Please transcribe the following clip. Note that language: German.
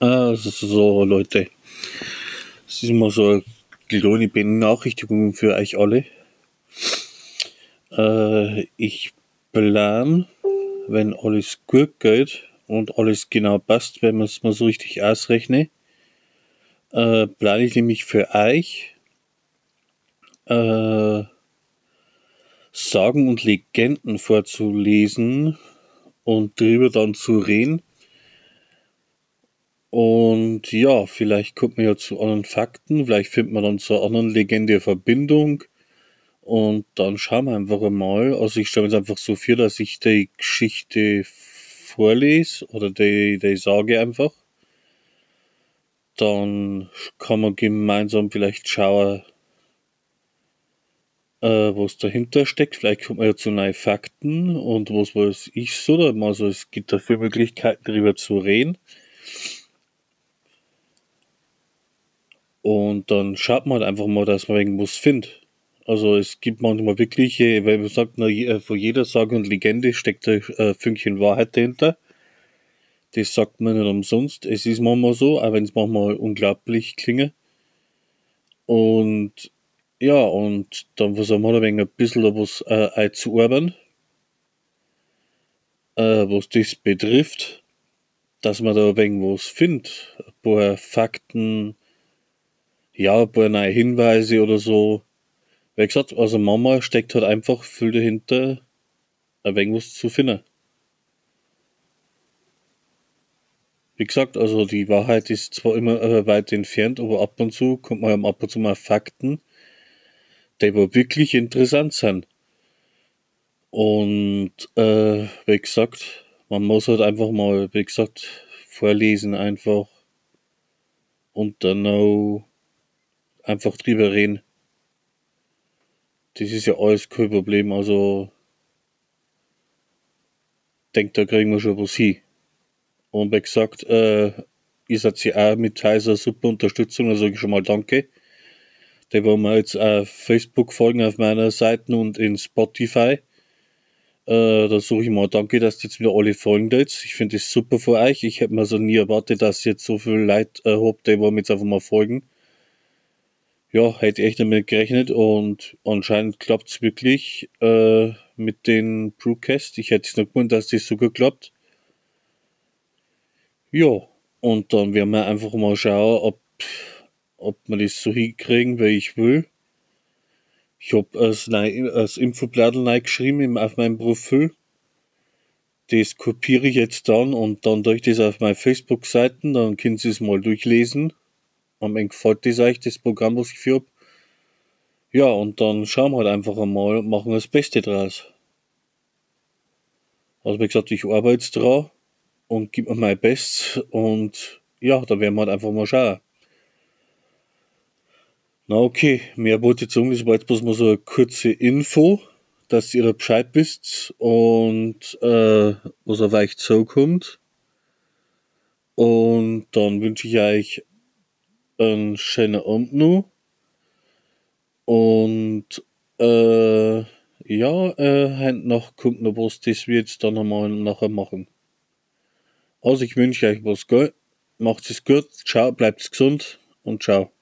Also so, Leute. Es ist mal so eine kleine Benachrichtigung für euch alle. Äh, ich plan, wenn alles gut geht und alles genau passt, wenn man es mal so richtig ausrechne, äh, plane ich nämlich für euch äh, Sagen und Legenden vorzulesen und darüber dann zu reden und ja, vielleicht kommt man ja zu anderen Fakten, vielleicht findet man dann zur anderen Legende Verbindung. Und dann schauen wir einfach mal. Also ich stelle mir jetzt einfach so vor, dass ich die Geschichte vorlese oder die, die sage einfach. Dann kann man gemeinsam vielleicht schauen, äh, was dahinter steckt. Vielleicht kommt man ja zu neuen Fakten und was weiß ich so. Also es gibt da viele Möglichkeiten, darüber zu reden. Und dann schaut man halt einfach mal, dass man irgendwas findet. Also es gibt manchmal wirklich, weil man sagt, na, vor jeder Sage und Legende steckt ein äh, Fünkchen Wahrheit dahinter. Das sagt man nicht umsonst. Es ist manchmal so, auch wenn es manchmal unglaublich klinge. Und ja, und dann versuchen wir ein ein bisschen was äh, einzuarbeiten, äh, was das betrifft, dass man da ein wenig was findet. Ein paar Fakten, ja, ein paar neue Hinweise oder so. Wie gesagt, also Mama steckt halt einfach viel dahinter, ein wenig was zu finden. Wie gesagt, also die Wahrheit ist zwar immer äh, weit entfernt, aber ab und zu kommt man ab und zu mal Fakten, die aber wirklich interessant sind. Und äh, wie gesagt, man muss halt einfach mal, wie gesagt, vorlesen einfach und dann auch einfach drüber reden. Das ist ja alles kein Problem, also denkt, da kriegen wir schon was hin. Und wie gesagt, äh, ihr seid ja auch mit Heiser super Unterstützung, da sage ich schon mal danke. Die wollen wir jetzt auf Facebook folgen auf meiner Seite und in Spotify. Äh, da suche ich mal danke, dass jetzt wieder alle folgen jetzt. Ich finde das super für euch. Ich hätte mir so nie erwartet, dass jetzt so viele Leute äh, habt, die wollen jetzt einfach mal folgen ja, hätte echt damit gerechnet und anscheinend klappt es wirklich äh, mit den Brewcast. Ich hätte es nicht gewundert, dass das so gut klappt. Ja, und dann werden wir einfach mal schauen, ob, ob wir das so hinkriegen, wie ich will. Ich habe als, als Infobladel geschrieben auf meinem Profil. Das kopiere ich jetzt dann und dann durch das auf meine Facebook-Seiten, dann können Sie es mal durchlesen am Ende gefällt das euch, das Programm, was ich für habe. Ja, und dann schauen wir halt einfach einmal und machen das Beste draus. Also wie gesagt, ich arbeite dran und gebe mir mein Bestes und ja, da werden wir halt einfach mal schauen. Na okay, mehr wollte ich sagen, das war jetzt bloß mal so eine kurze Info, dass ihr da Bescheid wisst und äh, was auf euch zukommt. Und dann wünsche ich euch einen schönen Abend noch. Und äh, ja, äh, heute noch kommt noch was, das wir jetzt dann einmal nachher machen. Also ich wünsche euch was, gell? Macht es gut, ciao, bleibt gesund und ciao.